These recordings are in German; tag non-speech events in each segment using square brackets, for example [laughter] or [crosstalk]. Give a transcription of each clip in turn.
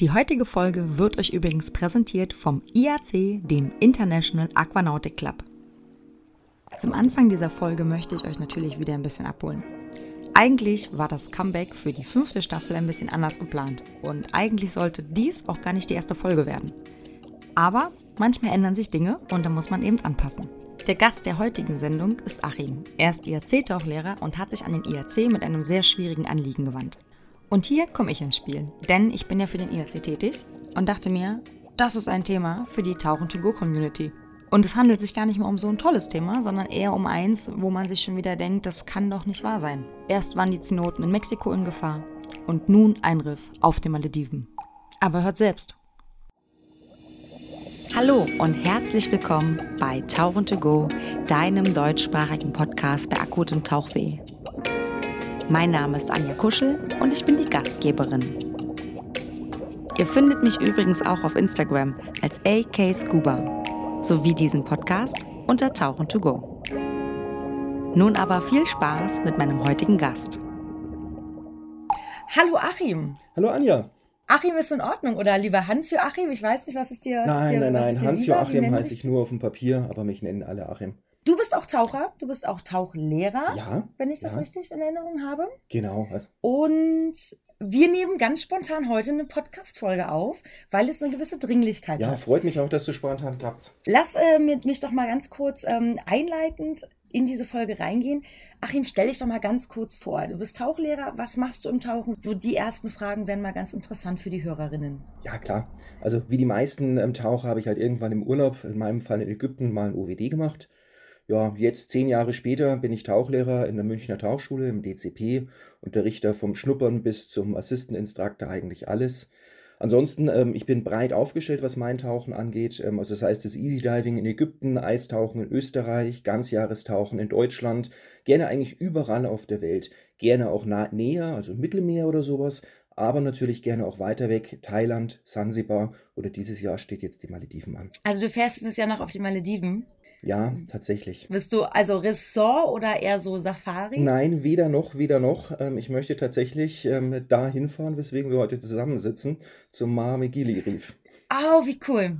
Die heutige Folge wird euch übrigens präsentiert vom IAC, dem International Aquanautic Club. Zum Anfang dieser Folge möchte ich euch natürlich wieder ein bisschen abholen. Eigentlich war das Comeback für die fünfte Staffel ein bisschen anders geplant und eigentlich sollte dies auch gar nicht die erste Folge werden. Aber manchmal ändern sich Dinge und da muss man eben anpassen. Der Gast der heutigen Sendung ist Achim. Er ist IAC-Tauchlehrer und hat sich an den IAC mit einem sehr schwierigen Anliegen gewandt. Und hier komme ich ins Spiel, denn ich bin ja für den IAC tätig und dachte mir, das ist ein Thema für die Tauchen-to-Go-Community. Und es handelt sich gar nicht mehr um so ein tolles Thema, sondern eher um eins, wo man sich schon wieder denkt, das kann doch nicht wahr sein. Erst waren die Zenoten in Mexiko in Gefahr und nun ein Riff auf den Malediven. Aber hört selbst. Hallo und herzlich willkommen bei Tauchen to Go, deinem deutschsprachigen Podcast bei akutem Tauchweh. Mein Name ist Anja Kuschel und ich bin die Gastgeberin. Ihr findet mich übrigens auch auf Instagram als AK Scuba sowie diesen Podcast unter Tauchen to Go. Nun aber viel Spaß mit meinem heutigen Gast. Hallo Achim. Hallo Anja. Achim ist in Ordnung oder lieber Hans-Joachim? Ich weiß nicht, was ist dir. Was nein, ist dir, nein, nein. Hans-Joachim heiße ich nur auf dem Papier, aber mich nennen alle Achim. Du bist auch Taucher, du bist auch Tauchlehrer, ja, wenn ich das ja. richtig in Erinnerung habe. Genau. Und wir nehmen ganz spontan heute eine Podcast-Folge auf, weil es eine gewisse Dringlichkeit ja, hat. Ja, freut mich auch, dass du spontan klappt. Lass äh, mit, mich doch mal ganz kurz ähm, einleitend in diese Folge reingehen. Achim, stell dich doch mal ganz kurz vor. Du bist Tauchlehrer. Was machst du im Tauchen? So die ersten Fragen wären mal ganz interessant für die Hörerinnen. Ja, klar. Also wie die meisten ähm, Taucher habe ich halt irgendwann im Urlaub, in meinem Fall in Ägypten, mal ein OWD gemacht ja, jetzt zehn Jahre später bin ich Tauchlehrer in der Münchner Tauchschule im DCP, unterrichte vom Schnuppern bis zum Assistant Instructor eigentlich alles. Ansonsten, ähm, ich bin breit aufgestellt, was mein Tauchen angeht. Ähm, also das heißt, das Easy Diving in Ägypten, Eistauchen in Österreich, Ganzjahrestauchen in Deutschland, gerne eigentlich überall auf der Welt. Gerne auch nah, näher, also Mittelmeer oder sowas, aber natürlich gerne auch weiter weg, Thailand, Sansibar oder dieses Jahr steht jetzt die Malediven an. Also du fährst dieses Jahr noch auf die Malediven? Ja, tatsächlich. Bist du also Ressort oder eher so Safari? Nein, weder noch, weder noch. Ähm, ich möchte tatsächlich ähm, da hinfahren, weswegen wir heute zusammensitzen, zum Mahmegili Reef. Oh, wie cool.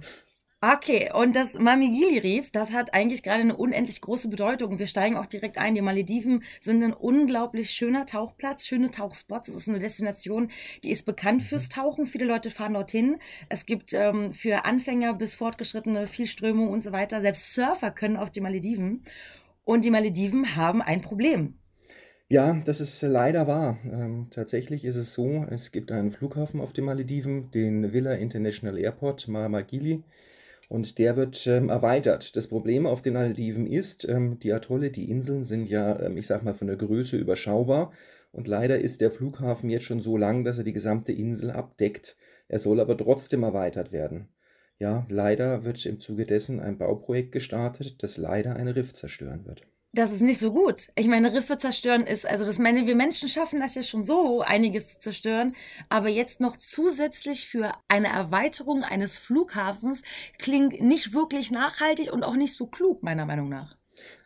Okay, und das Mamigili-Reef, das hat eigentlich gerade eine unendlich große Bedeutung. Wir steigen auch direkt ein. Die Malediven sind ein unglaublich schöner Tauchplatz, schöne Tauchspots. Es ist eine Destination, die ist bekannt fürs Tauchen. Viele Leute fahren dorthin. Es gibt ähm, für Anfänger bis Fortgeschrittene viel Strömung und so weiter. Selbst Surfer können auf die Malediven. Und die Malediven haben ein Problem. Ja, das ist leider wahr. Ähm, tatsächlich ist es so, es gibt einen Flughafen auf den Malediven, den Villa International Airport, Mahmagili und der wird ähm, erweitert. Das Problem auf den Malediven ist, ähm, die Atolle, die Inseln sind ja, ähm, ich sag mal, von der Größe überschaubar und leider ist der Flughafen jetzt schon so lang, dass er die gesamte Insel abdeckt. Er soll aber trotzdem erweitert werden. Ja, leider wird im Zuge dessen ein Bauprojekt gestartet, das leider ein Riff zerstören wird. Das ist nicht so gut. Ich meine, Riffe zerstören ist, also das meine, wir Menschen schaffen das ja schon so, einiges zu zerstören, aber jetzt noch zusätzlich für eine Erweiterung eines Flughafens klingt nicht wirklich nachhaltig und auch nicht so klug, meiner Meinung nach.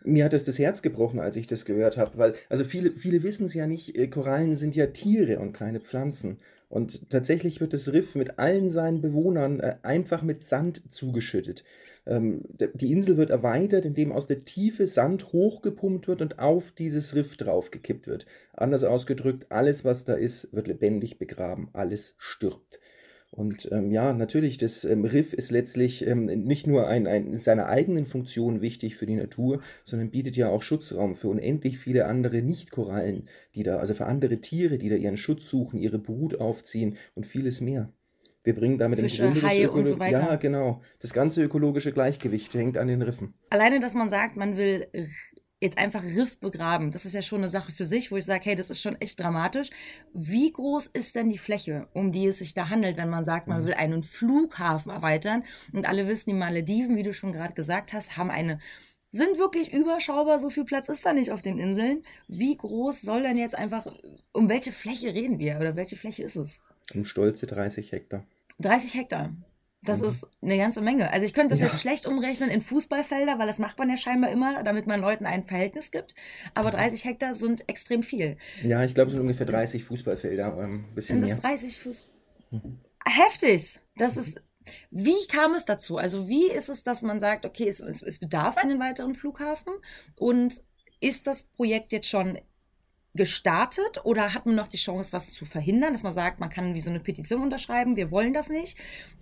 Mir hat es das Herz gebrochen, als ich das gehört habe, weil, also viele, viele wissen es ja nicht, äh, Korallen sind ja Tiere und keine Pflanzen. Und tatsächlich wird das Riff mit allen seinen Bewohnern äh, einfach mit Sand zugeschüttet. Ähm, die Insel wird erweitert, indem aus der Tiefe Sand hochgepumpt wird und auf dieses Riff draufgekippt wird. Anders ausgedrückt, alles, was da ist, wird lebendig begraben, alles stirbt. Und ähm, ja, natürlich, das ähm, Riff ist letztlich ähm, nicht nur ein, ein, in seiner eigenen Funktion wichtig für die Natur, sondern bietet ja auch Schutzraum für unendlich viele andere Nichtkorallen, die da, also für andere Tiere, die da ihren Schutz suchen, ihre Brut aufziehen und vieles mehr. Wir bringen damit Fische, im Grunde Haie und so weiter. Ja, genau. Das ganze ökologische Gleichgewicht hängt an den Riffen. Alleine, dass man sagt, man will jetzt einfach Riff begraben, das ist ja schon eine Sache für sich, wo ich sage, hey, das ist schon echt dramatisch. Wie groß ist denn die Fläche, um die es sich da handelt, wenn man sagt, man mhm. will einen Flughafen erweitern? Und alle wissen, die Malediven, wie du schon gerade gesagt hast, haben eine sind wirklich überschaubar, so viel Platz ist da nicht auf den Inseln. Wie groß soll denn jetzt einfach, um welche Fläche reden wir oder welche Fläche ist es? Um stolze 30 Hektar. 30 Hektar. Das mhm. ist eine ganze Menge. Also ich könnte das ja. jetzt schlecht umrechnen in Fußballfelder, weil das macht man ja scheinbar immer, damit man Leuten ein Verhältnis gibt. Aber 30 mhm. Hektar sind extrem viel. Ja, ich glaube, es sind ungefähr 30 Fußballfelder, ein ähm, bisschen sind mehr. das 30 Fuß? Mhm. heftig. Das ist. Wie kam es dazu? Also wie ist es, dass man sagt, okay, es, es, es bedarf einen weiteren Flughafen und ist das Projekt jetzt schon gestartet oder hat man noch die Chance, was zu verhindern, dass man sagt, man kann wie so eine Petition unterschreiben, wir wollen das nicht?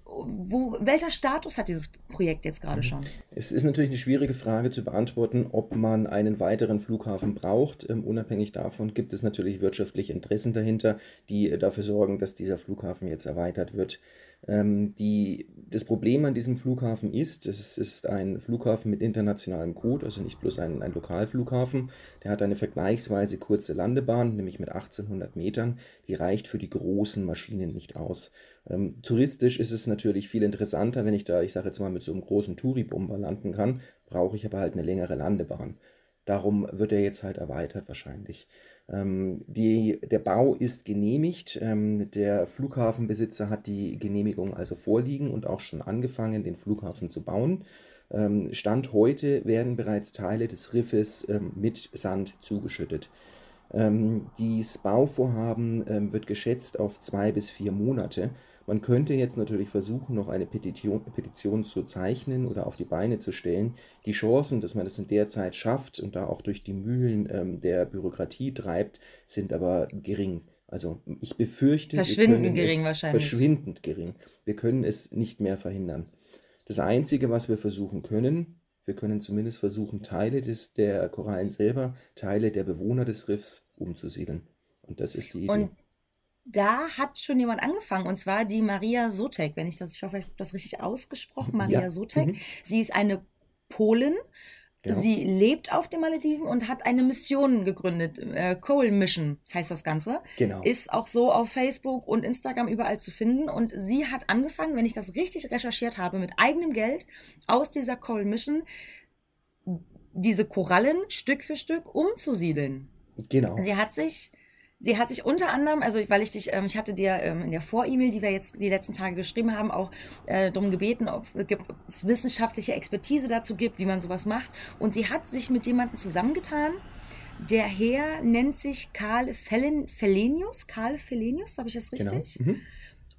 Wo, welcher Status hat dieses Projekt jetzt gerade schon? Es ist natürlich eine schwierige Frage zu beantworten, ob man einen weiteren Flughafen braucht. Ähm, unabhängig davon gibt es natürlich wirtschaftliche Interessen dahinter, die dafür sorgen, dass dieser Flughafen jetzt erweitert wird. Ähm, die, das Problem an diesem Flughafen ist, es ist ein Flughafen mit internationalem Code, also nicht bloß ein, ein Lokalflughafen. Der hat eine vergleichsweise kurze Landebahn, nämlich mit 1800 Metern. Die reicht für die großen Maschinen nicht aus. Ähm, touristisch ist es natürlich viel interessanter, wenn ich da, ich sage jetzt mal, mit so einem großen Touribomber landen kann, brauche ich aber halt eine längere Landebahn. Darum wird er jetzt halt erweitert wahrscheinlich. Ähm, die, der Bau ist genehmigt. Ähm, der Flughafenbesitzer hat die Genehmigung also vorliegen und auch schon angefangen, den Flughafen zu bauen. Ähm, Stand heute werden bereits Teile des Riffes mit Sand zugeschüttet. Ähm, dieses Bauvorhaben wird geschätzt auf zwei bis vier Monate. Man könnte jetzt natürlich versuchen, noch eine Petition, Petition zu zeichnen oder auf die Beine zu stellen. Die Chancen, dass man das in der Zeit schafft und da auch durch die Mühlen ähm, der Bürokratie treibt, sind aber gering. Also ich befürchte, verschwindend gering wahrscheinlich. Verschwindend gering. Wir können es nicht mehr verhindern. Das Einzige, was wir versuchen können, wir können zumindest versuchen, Teile des, der Korallen selber, Teile der Bewohner des Riffs umzusiedeln. Und das ist die Idee. Und da hat schon jemand angefangen, und zwar die Maria Sotek, wenn ich das, ich hoffe, ich habe das richtig ausgesprochen, Maria ja. Sotek. Mhm. Sie ist eine Polin. Genau. Sie lebt auf den Malediven und hat eine Mission gegründet. Äh, Coal Mission heißt das Ganze. Genau. Ist auch so auf Facebook und Instagram überall zu finden. Und sie hat angefangen, wenn ich das richtig recherchiert habe, mit eigenem Geld aus dieser Coal Mission diese Korallen Stück für Stück umzusiedeln. Genau. Sie hat sich Sie hat sich unter anderem, also weil ich dich, ähm, ich hatte dir ähm, in der Vor-E-Mail, die wir jetzt die letzten Tage geschrieben haben, auch äh, darum gebeten, ob, ob es wissenschaftliche Expertise dazu gibt, wie man sowas macht. Und sie hat sich mit jemandem zusammengetan. Der Herr nennt sich Karl Fellenius. Karl Fellenius, habe ich das genau. richtig? Genau. Mhm.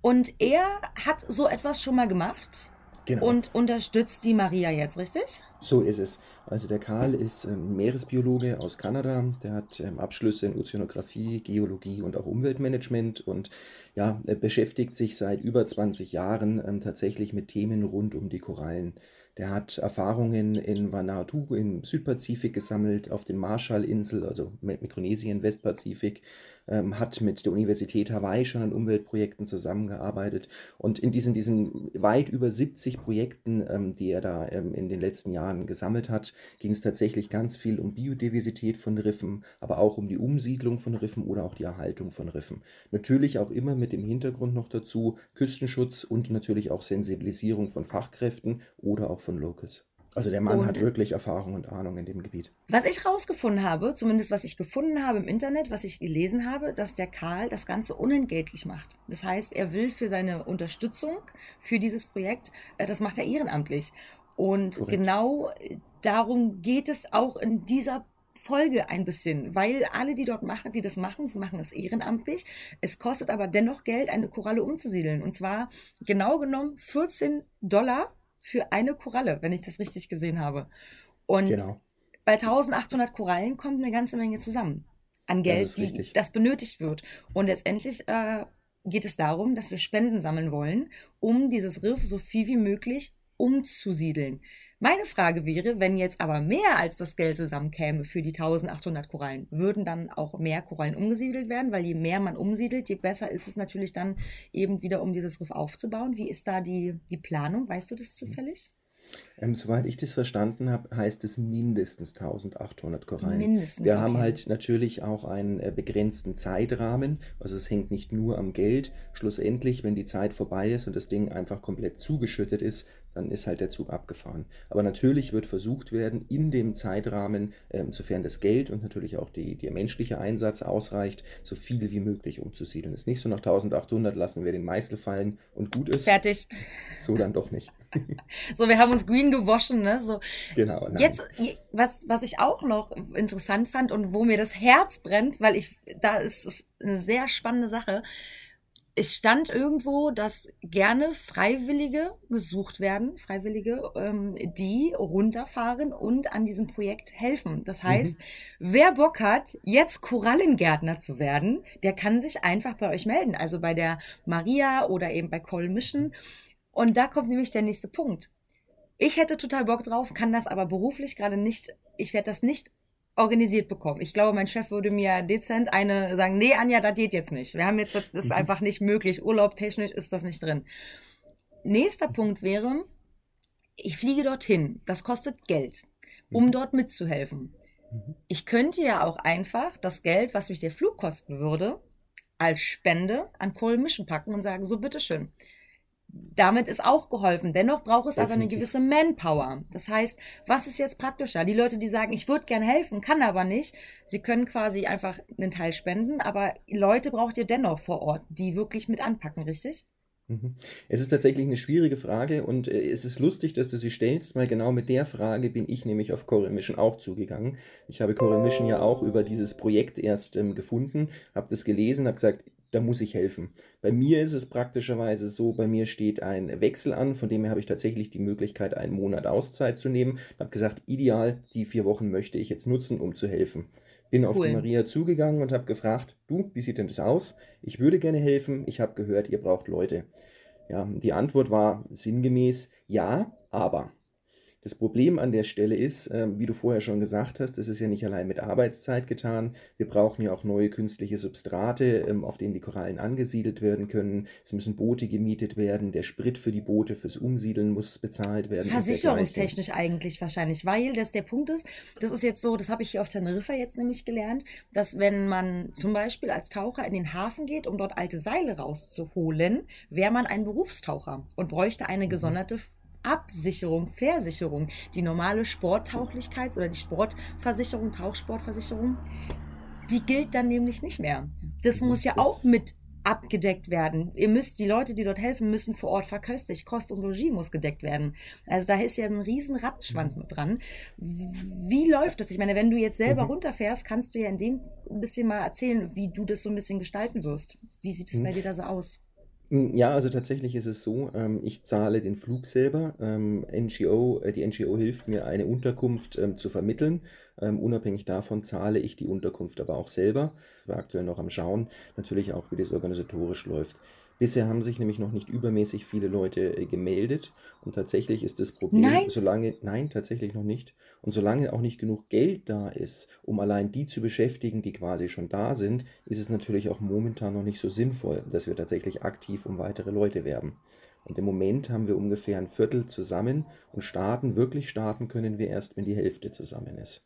Und er hat so etwas schon mal gemacht. Genau. Und unterstützt die Maria jetzt, richtig? So ist es. Also der Karl ist ähm, Meeresbiologe aus Kanada. Der hat ähm, Abschlüsse in Ozeanographie, Geologie und auch Umweltmanagement und ja, beschäftigt sich seit über 20 Jahren ähm, tatsächlich mit Themen rund um die Korallen. Der hat Erfahrungen in Vanuatu im Südpazifik gesammelt, auf den Marshallinseln, also Mikronesien, Westpazifik, ähm, hat mit der Universität Hawaii schon an Umweltprojekten zusammengearbeitet. Und in diesen, diesen weit über 70 Projekten, ähm, die er da ähm, in den letzten Jahren gesammelt hat, ging es tatsächlich ganz viel um Biodiversität von Riffen, aber auch um die Umsiedlung von Riffen oder auch die Erhaltung von Riffen. Natürlich auch immer mit dem Hintergrund noch dazu Küstenschutz und natürlich auch Sensibilisierung von Fachkräften oder auch von Locals. Also der Mann und hat wirklich Erfahrung und Ahnung in dem Gebiet. Was ich rausgefunden habe, zumindest was ich gefunden habe im Internet, was ich gelesen habe, dass der Karl das Ganze unentgeltlich macht. Das heißt, er will für seine Unterstützung für dieses Projekt, äh, das macht er ehrenamtlich. Und Korrekt. genau darum geht es auch in dieser Folge ein bisschen, weil alle, die dort machen, die das machen, sie machen es ehrenamtlich. Es kostet aber dennoch Geld, eine Koralle umzusiedeln. Und zwar genau genommen 14 Dollar für eine Koralle, wenn ich das richtig gesehen habe. Und genau. bei 1800 Korallen kommt eine ganze Menge zusammen an Geld, das die, das benötigt wird. Und letztendlich äh, geht es darum, dass wir Spenden sammeln wollen, um dieses Riff so viel wie möglich umzusiedeln. Meine Frage wäre, wenn jetzt aber mehr als das Geld zusammenkäme für die 1800 Korallen, würden dann auch mehr Korallen umgesiedelt werden? Weil je mehr man umsiedelt, je besser ist es natürlich dann eben wieder, um dieses Riff aufzubauen. Wie ist da die, die Planung? Weißt du das zufällig? Ähm, soweit ich das verstanden habe, heißt es mindestens 1800 Korallen. Mindestens, Wir okay. haben halt natürlich auch einen äh, begrenzten Zeitrahmen. Also es hängt nicht nur am Geld. Schlussendlich, wenn die Zeit vorbei ist und das Ding einfach komplett zugeschüttet ist, dann ist halt der Zug abgefahren. Aber natürlich wird versucht werden, in dem Zeitrahmen, ähm, sofern das Geld und natürlich auch die, der menschliche Einsatz ausreicht, so viel wie möglich umzusiedeln. Es ist nicht so nach 1800 lassen wir den Meißel fallen und gut ist. Fertig. So dann doch nicht. [laughs] so, wir haben uns green gewaschen, ne? So. Genau. Nein. Jetzt, was, was ich auch noch interessant fand und wo mir das Herz brennt, weil ich, da ist es eine sehr spannende Sache. Es stand irgendwo, dass gerne Freiwillige gesucht werden, Freiwillige, ähm, die runterfahren und an diesem Projekt helfen. Das heißt, mhm. wer Bock hat, jetzt Korallengärtner zu werden, der kann sich einfach bei euch melden. Also bei der Maria oder eben bei Cole Mission. Und da kommt nämlich der nächste Punkt. Ich hätte total Bock drauf, kann das aber beruflich gerade nicht, ich werde das nicht organisiert bekommen. Ich glaube, mein Chef würde mir dezent eine sagen, nee, Anja, das geht jetzt nicht. Wir haben jetzt, das ist mhm. einfach nicht möglich. Urlaub technisch ist das nicht drin. Nächster Punkt wäre, ich fliege dorthin. Das kostet Geld, um mhm. dort mitzuhelfen. Mhm. Ich könnte ja auch einfach das Geld, was mich der Flug kosten würde, als Spende an Kohl Mission packen und sagen, so bitteschön damit ist auch geholfen. Dennoch braucht es Definitiv. aber eine gewisse Manpower. Das heißt, was ist jetzt praktischer? Die Leute, die sagen, ich würde gerne helfen, kann aber nicht, sie können quasi einfach einen Teil spenden, aber Leute braucht ihr dennoch vor Ort, die wirklich mit anpacken, richtig? Mhm. Es ist tatsächlich eine schwierige Frage und äh, es ist lustig, dass du sie stellst, weil genau mit der Frage bin ich nämlich auf Core Mission auch zugegangen. Ich habe Core Mission ja auch über dieses Projekt erst ähm, gefunden, habe das gelesen, habe gesagt, da muss ich helfen. Bei mir ist es praktischerweise so, bei mir steht ein Wechsel an, von dem her habe ich tatsächlich die Möglichkeit, einen Monat Auszeit zu nehmen. Ich habe gesagt, ideal, die vier Wochen möchte ich jetzt nutzen, um zu helfen. Bin cool. auf die Maria zugegangen und habe gefragt, du, wie sieht denn das aus? Ich würde gerne helfen, ich habe gehört, ihr braucht Leute. Ja, die Antwort war sinngemäß, ja, aber. Das Problem an der Stelle ist, ähm, wie du vorher schon gesagt hast, es ist ja nicht allein mit Arbeitszeit getan. Wir brauchen ja auch neue künstliche Substrate, ähm, auf denen die Korallen angesiedelt werden können. Es müssen Boote gemietet werden. Der Sprit für die Boote, fürs Umsiedeln muss bezahlt werden. Versicherungstechnisch eigentlich wahrscheinlich, weil das der Punkt ist, das ist jetzt so, das habe ich hier auf Teneriffa jetzt nämlich gelernt, dass wenn man zum Beispiel als Taucher in den Hafen geht, um dort alte Seile rauszuholen, wäre man ein Berufstaucher und bräuchte eine mhm. gesonderte Absicherung, Versicherung, die normale Sporttauglichkeit oder die Sportversicherung, Tauchsportversicherung, die gilt dann nämlich nicht mehr. Das muss ja auch mit abgedeckt werden. Ihr müsst, die Leute, die dort helfen, müssen vor Ort verköstigt. Kost und Logis muss gedeckt werden. Also da ist ja ein riesen Rattenschwanz mit dran. Wie läuft das? Ich meine, wenn du jetzt selber mhm. runterfährst, kannst du ja in dem ein bisschen mal erzählen, wie du das so ein bisschen gestalten wirst. Wie sieht es mhm. bei dir da so aus? Hm, ja, also tatsächlich ist es so, ähm, ich zahle den Flug selber. Ähm, NGO, äh, die NGO hilft mir, eine Unterkunft ähm, zu vermitteln. Ähm, unabhängig davon zahle ich die Unterkunft aber auch selber. Ich war aktuell noch am Schauen, natürlich auch, wie das organisatorisch läuft. Bisher haben sich nämlich noch nicht übermäßig viele Leute äh, gemeldet und tatsächlich ist das Problem, Nein. solange, nein, tatsächlich noch nicht. Und solange auch nicht genug Geld da ist, um allein die zu beschäftigen, die quasi schon da sind, ist es natürlich auch momentan noch nicht so sinnvoll, dass wir tatsächlich aktiv um weitere Leute werben. Und im Moment haben wir ungefähr ein Viertel zusammen und starten, wirklich starten können wir erst, wenn die Hälfte zusammen ist.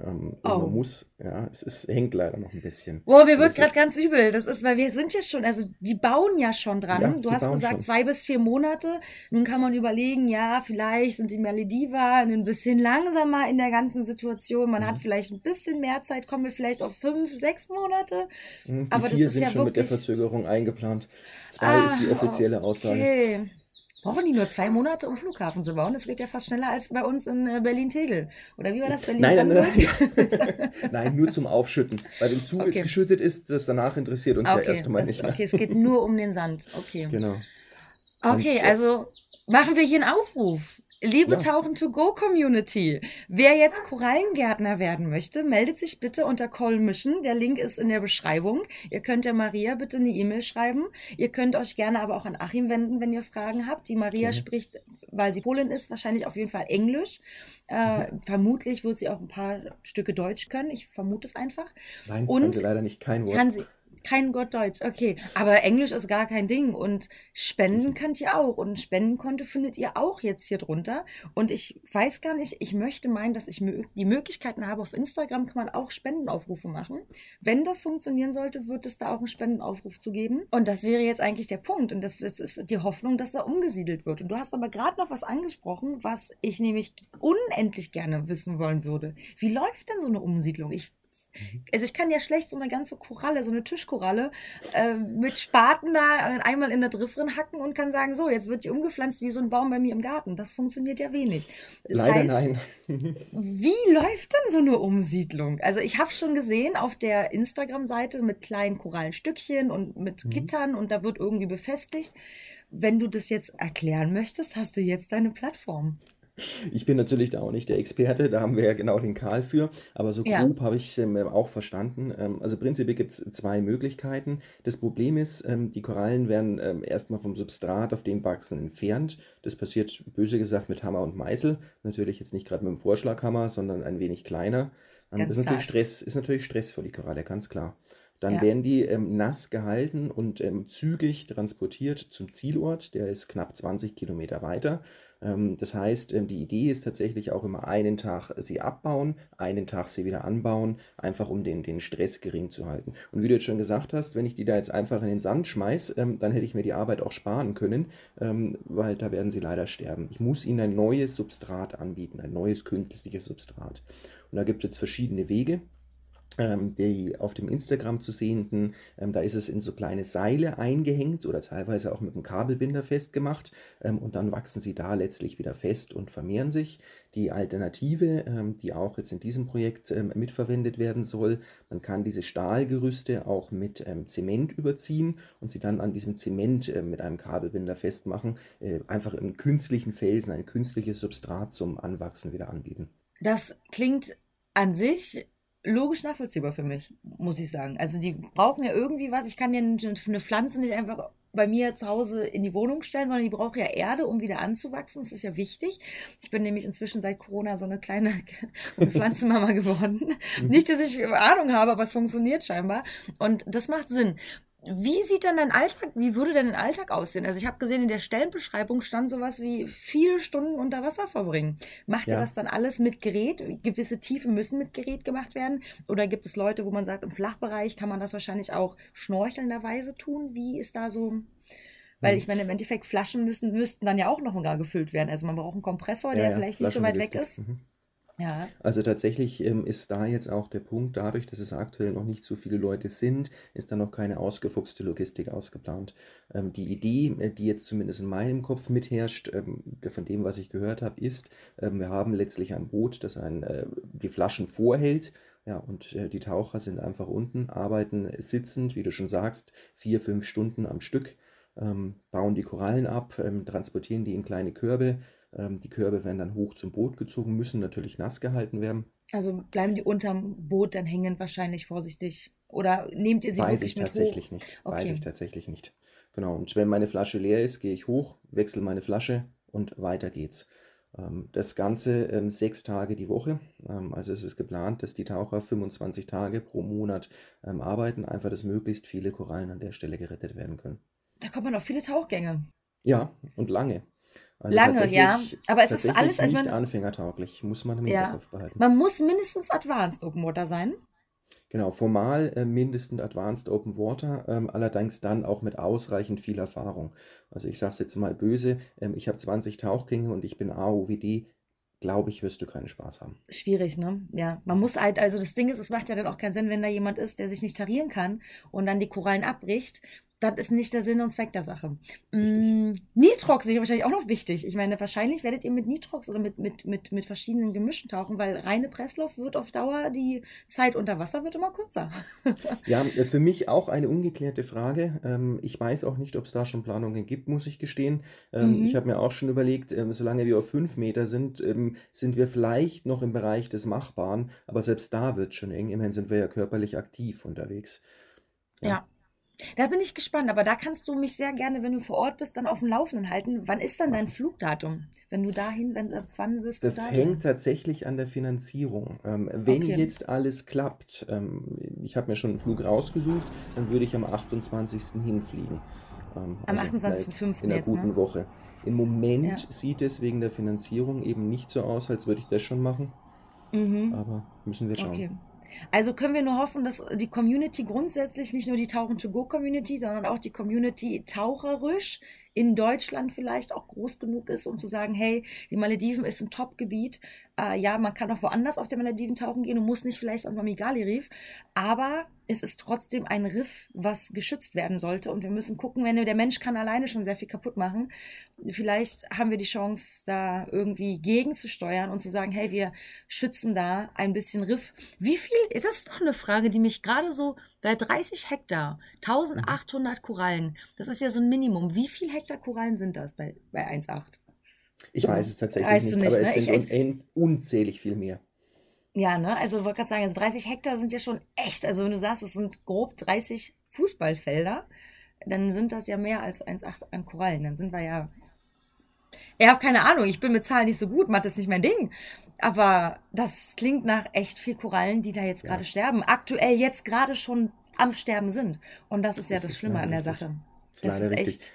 Ähm, oh. Man muss, ja, es ist, hängt leider noch ein bisschen. Boah, mir wird gerade ganz übel. Das ist, weil wir sind ja schon, also die bauen ja schon dran. Ja, du hast gesagt, schon. zwei bis vier Monate. Nun kann man überlegen, ja, vielleicht sind die Malediva ein bisschen langsamer in der ganzen Situation. Man mhm. hat vielleicht ein bisschen mehr Zeit, kommen wir vielleicht auf fünf, sechs Monate. Mhm, die Aber vier das ist sind ja schon wirklich... mit der Verzögerung eingeplant. Zwei ah, ist die offizielle okay. Brauchen die nur zwei Monate, um Flughafen zu bauen? Das geht ja fast schneller als bei uns in äh, Berlin-Tegel. Oder wie war das? Berlin nein, nein, nein, [laughs] nein, nur zum Aufschütten. Weil dem Zug okay. geschüttet ist, das danach interessiert uns okay, ja erst einmal nicht mehr. Okay, es geht nur um den Sand. Okay. Genau. Okay, Und, also machen wir hier einen Aufruf. Liebe ja. Tauchen to Go Community, wer jetzt Korallengärtner werden möchte, meldet sich bitte unter Call Mission. Der Link ist in der Beschreibung. Ihr könnt der Maria bitte eine E-Mail schreiben. Ihr könnt euch gerne aber auch an Achim wenden, wenn ihr Fragen habt. Die Maria mhm. spricht, weil sie Polin ist, wahrscheinlich auf jeden Fall Englisch. Äh, mhm. Vermutlich wird sie auch ein paar Stücke Deutsch können. Ich vermute es einfach. Nein, Und kann sie leider nicht kein Wort. Kann sie, kein Gott Deutsch, okay. Aber Englisch ist gar kein Ding. Und Spenden könnt ihr auch. Und Spendenkonto findet ihr auch jetzt hier drunter. Und ich weiß gar nicht, ich möchte meinen, dass ich die Möglichkeiten habe. Auf Instagram kann man auch Spendenaufrufe machen. Wenn das funktionieren sollte, wird es da auch einen Spendenaufruf zu geben. Und das wäre jetzt eigentlich der Punkt. Und das, das ist die Hoffnung, dass da umgesiedelt wird. Und du hast aber gerade noch was angesprochen, was ich nämlich unendlich gerne wissen wollen würde. Wie läuft denn so eine Umsiedlung? Ich. Also ich kann ja schlecht so eine ganze Koralle, so eine Tischkoralle äh, mit Spaten da einmal in der Drift hacken und kann sagen, so, jetzt wird die umgepflanzt wie so ein Baum bei mir im Garten. Das funktioniert ja wenig. Das Leider heißt, nein. [laughs] wie läuft denn so eine Umsiedlung? Also ich habe schon gesehen auf der Instagram-Seite mit kleinen Korallenstückchen und mit mhm. Gittern und da wird irgendwie befestigt. Wenn du das jetzt erklären möchtest, hast du jetzt deine Plattform. Ich bin natürlich da auch nicht der Experte, da haben wir ja genau den Karl für, aber so Ja. grob habe ich es ähm, auch verstanden. Ähm, also prinzipiell gibt es zwei Möglichkeiten. Das Problem ist, ähm, die Korallen werden erstmal vom Substrat, auf dem wachsen, entfernt. Das passiert böse gesagt mit Hammer und Meißel. Natürlich jetzt nicht gerade mit dem Vorschlaghammer, sondern ein wenig kleiner. Ähm, das Ganz ist natürlich. Stress, ist natürlich Stress für die Koralle, ganz klar. Dann Ja. werden die ähm, nass gehalten und ähm, zügig transportiert zum Zielort. Der ist knapp 20 Kilometer weiter. Ähm, das heißt, ähm, die Idee ist tatsächlich auch immer einen Tag sie abbauen, einen Tag sie wieder anbauen, einfach um den, den Stress gering zu halten. Und wie du jetzt schon gesagt hast, wenn ich die da jetzt einfach in den Sand schmeiß, ähm, dann hätte ich mir die Arbeit auch sparen können, weil da werden sie leider sterben. Ich muss ihnen ein neues Substrat anbieten, ein neues künstliches Substrat. Und da gibt es jetzt verschiedene Wege die auf dem Instagram zu sehenden, ähm, da ist es in so kleine Seile eingehängt oder teilweise auch mit einem Kabelbinder festgemacht ähm, und dann wachsen sie da letztlich wieder fest und vermehren sich. Die Alternative, ähm, die auch jetzt in diesem Projekt ähm, mitverwendet werden soll, man kann diese Stahlgerüste auch mit ähm, Zement überziehen und sie dann an diesem Zement äh, mit einem Kabelbinder festmachen, äh, einfach im künstlichen Felsen ein künstliches Substrat zum Anwachsen wieder anbieten. Das klingt an sich logisch nachvollziehbar für mich, muss ich sagen. Also die brauchen ja irgendwie was. Ich kann ja eine Pflanze nicht einfach bei mir zu Hause in die Wohnung stellen, sondern die braucht ja Erde, um wieder anzuwachsen. Das ist ja wichtig. Ich bin nämlich inzwischen seit Corona so eine kleine [laughs] Pflanzenmama geworden. Nicht, dass ich Ahnung habe, aber es funktioniert scheinbar. Und das macht Sinn. Wie sieht dann dein Alltag, wie würde denn dein Alltag aussehen? Also ich habe gesehen, in der Stellenbeschreibung stand sowas wie viele Stunden unter Wasser verbringen. Macht ihr Ja. das dann alles mit Gerät? Gewisse Tiefen müssen mit Gerät gemacht werden? Oder gibt es Leute, wo man sagt, im Flachbereich kann man das wahrscheinlich auch schnorchelnderweise tun? Wie ist da so... Weil Hm. ich meine, im Endeffekt Flaschen müssen, müssten dann ja auch noch gar gefüllt werden. Also man braucht einen Kompressor, Ja, der ja, vielleicht nicht so weit weg ist. Mhm. Ja, Also tatsächlich ähm, ist da jetzt auch der Punkt, dadurch, dass es aktuell noch nicht so viele Leute sind, ist da noch keine ausgefuchste Logistik ausgeplant. Ähm, die Idee, äh, die jetzt zumindest in meinem Kopf mitherrscht, ähm, von dem, was ich gehört habe, ist, ähm, wir haben letztlich ein Boot, das ein, äh, die Flaschen vorhält. Ja, und äh, die Taucher sind einfach unten, arbeiten sitzend, wie du schon sagst, vier, fünf Stunden am Stück, ähm, bauen die Korallen ab, ähm, transportieren die in kleine Körbe. Ähm, die Körbe werden dann hoch zum Boot gezogen, müssen natürlich nass gehalten werden. also bleiben die unterm Boot dann hängend wahrscheinlich vorsichtig. Oder nehmt ihr sie Weiß wirklich ich tatsächlich hoch? nicht. Weiß Okay. ich tatsächlich nicht. Genau. Und wenn meine Flasche leer ist, gehe ich hoch, wechsle meine Flasche und weiter geht's. Ähm, Das Ganze ähm, sechs Tage die Woche. Also es ist geplant, dass die Taucher 25 Tage pro Monat arbeiten, einfach dass möglichst viele Korallen an der Stelle gerettet werden können. Da kommt man auf viele Tauchgänge. Ja, und lange. Also Lange, ja. Aber es ist alles, also nicht man, anfängertauglich, muss man im ja, Hinterkopf behalten. man muss mindestens Advanced Open Water sein. Genau, formal äh, mindestens Advanced Open Water, ähm, allerdings dann auch mit ausreichend viel Erfahrung. Also ich sage es jetzt mal böse, ähm, ich habe 20 Tauchgänge und ich bin AOWD, glaube ich, wirst du keinen Spaß haben. Schwierig, ne? Ja, man muss halt, also das Ding ist, es macht ja dann auch keinen Sinn, wenn da jemand ist, der sich nicht tarieren kann und dann die Korallen abbricht. Das ist nicht der Sinn und Zweck der Sache. Mm, Nitrox ist wahrscheinlich auch noch wichtig. Ich meine, wahrscheinlich werdet ihr mit Nitrox oder mit, mit, mit, mit verschiedenen Gemischen tauchen, weil reine Pressluft wird auf Dauer, die Zeit unter Wasser wird immer kürzer. [laughs] Ja, äh, für mich auch eine ungeklärte Frage. Ähm, Ich weiß auch nicht, ob es da schon Planungen gibt, muss ich gestehen. Ähm, Ich Mhm. habe mir auch schon überlegt, ähm, solange wir auf 5 Meter sind, sind wir vielleicht noch im Bereich des Machbaren, aber selbst da wird es schon eng. Immerhin sind wir ja körperlich aktiv unterwegs. Ja. Ja. Da bin ich gespannt, aber da kannst du mich sehr gerne, wenn du vor Ort bist, dann auf dem Laufenden halten. Wann ist dann dein. Flugdatum? Wenn du dahin, wenn, äh, wann wirst du Das da hängt tatsächlich an der Finanzierung. Ähm, wenn Okay. jetzt alles klappt, ähm, ich habe mir schon einen Flug rausgesucht, dann würde ich am 28. hinfliegen. Ähm, Am also in einer, 28.05. in einer jetzt, ne? guten Woche. Im Moment Ja. sieht es wegen der Finanzierung eben nicht so aus, als würde ich das schon machen, Mhm. aber müssen wir schauen. Okay. Also können wir nur hoffen, dass die Community grundsätzlich, nicht nur die Tauchen-to-go-Community, sondern auch die Community taucherisch in Deutschland vielleicht auch groß genug ist, um zu sagen, hey, die Malediven ist ein Top-Gebiet. Äh, ja, man kann auch woanders auf der Malediven tauchen gehen und muss nicht vielleicht ans Mamigali Reef, aber es ist trotzdem ein Riff, was geschützt werden sollte. Und wir müssen gucken, wenn der Mensch kann alleine schon sehr viel kaputt machen. Vielleicht haben wir die Chance, da irgendwie gegenzusteuern und zu sagen, hey, wir schützen da ein bisschen Riff. Wie viel, das ist doch eine Frage, die mich gerade so bei 30 Hektar, 1800 Korallen, das ist ja so ein Minimum. Wie viel Hektar Korallen sind das bei, bei 1,8? Ich weiß es tatsächlich nicht, nicht, aber ne? es sind ich, unzählig viel mehr. Ja, ne? Also wollte gerade sagen, also 30 Hektar sind ja schon echt. Also wenn du sagst, es sind grob 30 Fußballfelder, dann sind das ja mehr als 1,8 an Korallen. Dann sind wir ja. Ich habe keine Ahnung, ich bin mit Zahlen nicht so gut, Mathe ist nicht mein Ding. Aber das klingt nach echt viel Korallen, die da jetzt gerade ja. sterben. Aktuell jetzt gerade schon am Sterben sind. Und das ist ja das, das Schlimme an der. Sache. Das, das ist, ist echt.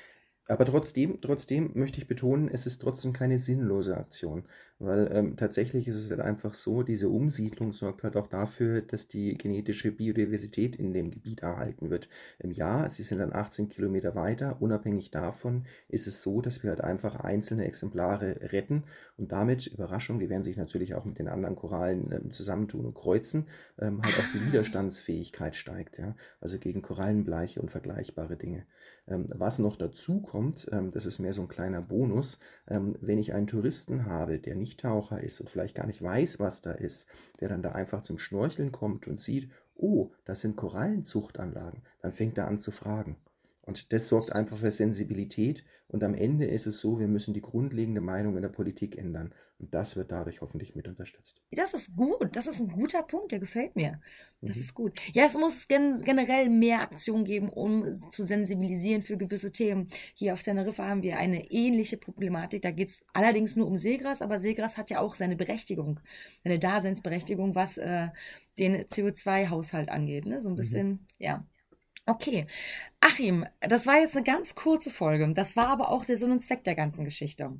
Aber trotzdem, trotzdem möchte ich betonen, es ist trotzdem keine sinnlose Aktion, weil ähm, tatsächlich ist es halt einfach so, diese Umsiedlung sorgt halt auch dafür, dass die genetische Biodiversität in dem Gebiet erhalten wird. Im Jahr, sie sind dann 18 Kilometer weiter, unabhängig davon ist es so, dass wir halt einfach einzelne Exemplare retten und damit, Überraschung, die werden sich natürlich auch mit den anderen Korallen ähm, zusammentun und kreuzen, ähm, halt auch die. [laughs] Widerstandsfähigkeit steigt, ja, also gegen Korallenbleiche und vergleichbare Dinge. Ähm, was noch dazu kommt, ähm, das ist mehr so ein kleiner Bonus, ähm, wenn ich einen Touristen habe, der nicht Taucher ist und vielleicht gar nicht weiß, was da ist, der dann da einfach zum Schnorcheln kommt und sieht, oh, das sind Korallenzuchtanlagen, dann fängt er an zu fragen. Und das sorgt einfach für Sensibilität. Und am Ende ist es so, wir müssen die grundlegende Meinung in der Politik ändern. Und das wird dadurch hoffentlich mit unterstützt. Das ist gut. Das ist ein guter Punkt. Der gefällt mir. Das mhm. ist gut. Ja, es muss gen generell mehr Aktion geben, um zu sensibilisieren für gewisse Themen. Hier auf Teneriffa haben wir eine ähnliche Problematik. Da geht es allerdings nur um Seegras. Aber Seegras hat ja auch seine Berechtigung, seine Daseinsberechtigung, was äh, den CO2-Haushalt angeht. Ne? So ein mhm. bisschen, mhm. ja. Okay. Achim, das war jetzt eine ganz kurze Folge. Das war aber auch der Sinn und Zweck der ganzen Geschichte.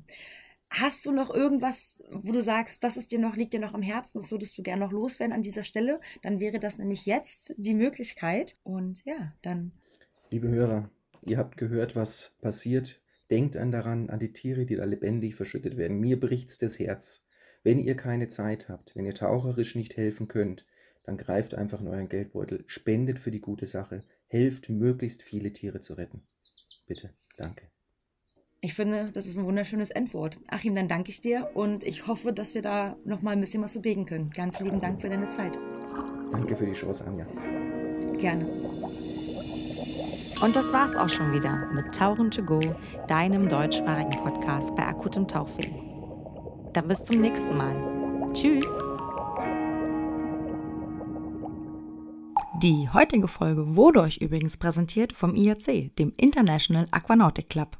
Hast du noch irgendwas, wo du sagst, das ist dir noch, liegt dir noch am Herzen, das würdest du gerne noch loswerden an dieser Stelle? Dann wäre das nämlich jetzt die Möglichkeit. Und ja, dann. Liebe Hörer, ihr habt gehört, was passiert. Denkt an daran, an die Tiere, die da lebendig verschüttet werden. Mir bricht's das Herz. Wenn ihr keine Zeit habt, wenn ihr taucherisch nicht helfen könnt, dann greift einfach in euren Geldbeutel, spendet für die gute Sache, helft möglichst viele Tiere zu retten. Bitte, danke. Ich finde, das ist ein wunderschönes Endwort. Achim, dann danke ich dir und ich hoffe, dass wir da noch mal ein bisschen was bewegen können. Ganz lieben Dank für deine Zeit. Danke für die Chance, Anja. Gerne. Und das war's auch schon wieder mit Tauchen to go, deinem deutschsprachigen Podcast bei akutem Tauchfilm. Dann bis zum nächsten Mal. Tschüss. Die heutige Folge wurde euch übrigens präsentiert vom IAC, dem International Aquanautic Club.